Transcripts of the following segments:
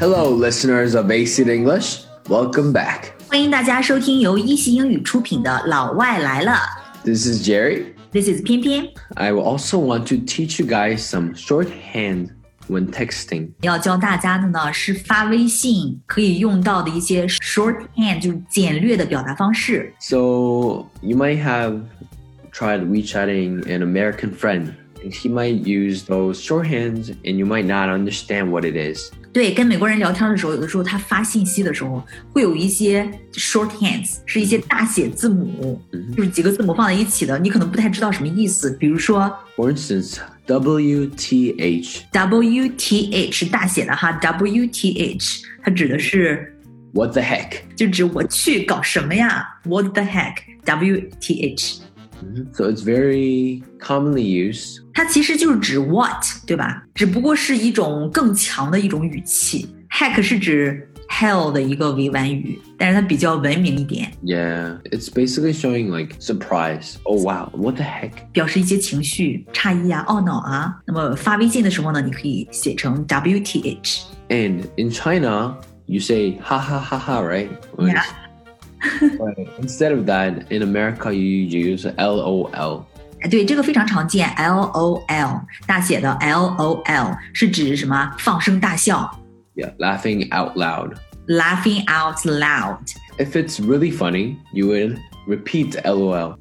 Hello, listeners of AC English. Welcome back. 欢迎大家收听由一席英语出品的《老外来了》。This is Jerry. This is 翩翩。I will also want to teach you guys some shorthand when texting. 要教大家的呢是发微信可以用到的一些 shorthand，就是简略的表达方式。So you might have tried WeChatting an American friend. and he might use those shorthands, and you might not understand what it is. 对，跟美国人聊天的时候，有的时候他发信息的时候会有一些 shorthands，是一些大写字母，就是几个字母放在一起的，你可能不太知道什么意思。比如说 For instance, WTH. WTH 是大写的哈，WTH 它指的是 What the heck? 就指我去搞什么呀？What the heck？WTH， so it's very commonly used. 它其实就是指 what，对吧？只不过是一种更强的一种语气。Heck 是指 hell 的一个委婉语，但是它比较文明一点。Yeah, it's basically showing like surprise. Oh wow, what the heck？表示一些情绪、诧异啊、懊恼啊。那么发微信的时候呢，你可以写成 WTH。And in China, you say ha ha ha ha, right? Yeah. But instead of that, in America, you use LOL. 哎，对，这个非常常见，LOL 大写的 LOL 是指什么？放声大笑 Yeah, laughing out loud. ，laughing out loud， If it's really funny, you would repeat LOL.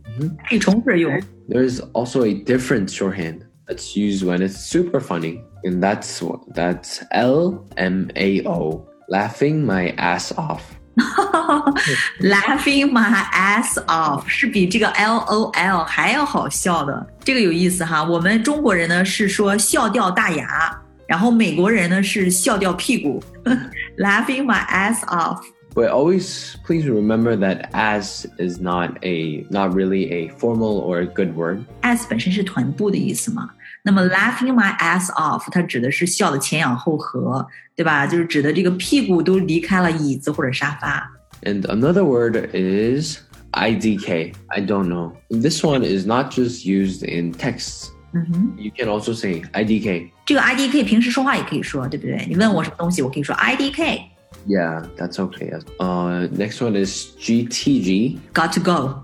可以重复着用。 There's also a different shorthand that's used when it's super funny, and that's what that's L M A O, laughing my ass off. 哈哈哈 Laughing my ass off 是比这个 LOL 还要好笑的，这个有意思哈。我们中国人呢是说笑掉大牙，然后美国人呢是笑掉屁股。Laughing my ass off。But always please remember that ass is not a not really a formal or a good word. Ass 本身是臀部的意思嘛。那么 laughing my ass off，它指的是笑的前仰后合，对吧？就是指的这个屁股都离开了椅子或者沙发。And another word is IDK. I don't know. This one is not just used in texts. Mm-hmm. You can also say IDK. 这个 IDK 平时说话也可以说，对不对？你问我什么东西，我可以说 IDK。Yeah, that's okay. Uh, next one is GTG Got to go。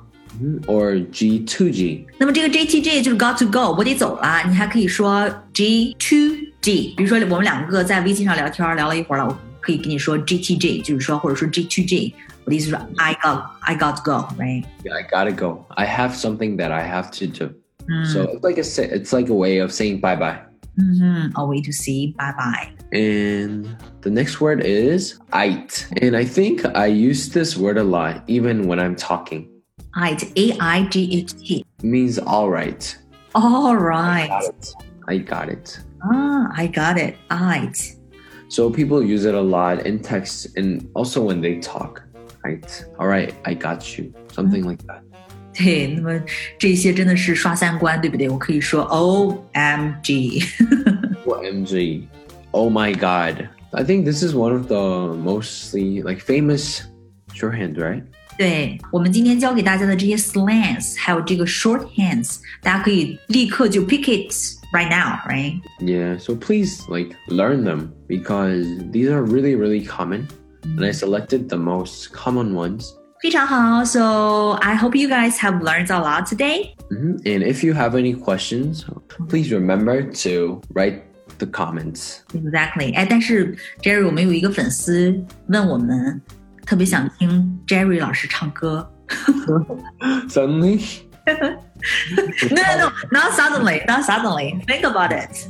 or G2G. 那么这个 JTG 就是 got to go，我得走了。你还可以说 G to G，比如说我们两个在微信上聊天，聊了一会儿了，我可以跟你说 GTG，就是说或者说 G to G。我的意思是说 I got I got to go，right？ Yeah, I gotta go. I have something that I have to do. 嗯 So it's like a sa- it's like a way of saying bye bye. Mm-hmm. I'll wait to see. Bye bye. And the next word is aight. And I think I use this word a lot, even when I'm talking. Aight, A I G H T. Means all right. All right. I got it. Ah, I got it. Aight. So people use it a lot in text and also when they talk. Right. All right, I got you. Something mm-hmm. like that. 对，那么这些真的是刷三观，对不对？我可以说 O M G。 OMG. Oh my God. I think this is one of the mostly like famous shorthand, right? 对我们今天教给大家的这些 slangs，还有这个 shorthands，大家可以立刻就 pick it right now，right？ Yeah, so please like learn them because these are really, really common. And I selected the most common ones. 非常好，So I hope you guys have learned a lot today. Mhm. And if you have any questions, please remember to write the comments. Exactly。哎，但是 Jerry，我们有一个粉丝问我们，特别想听 Jerry 老师唱歌。 Suddenly, No, no, no, not suddenly, not suddenly. Think about it.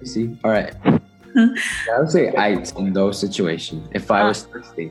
you see? All right. I would say I in those situations if I was thirsty.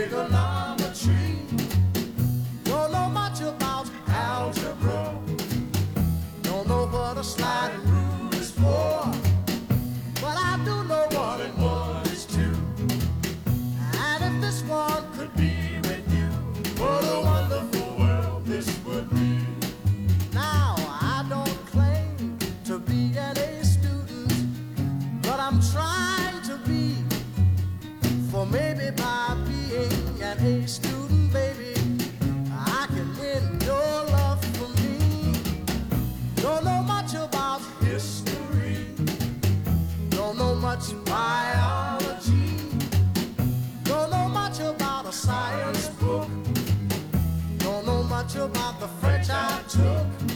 Take a. about the French I took,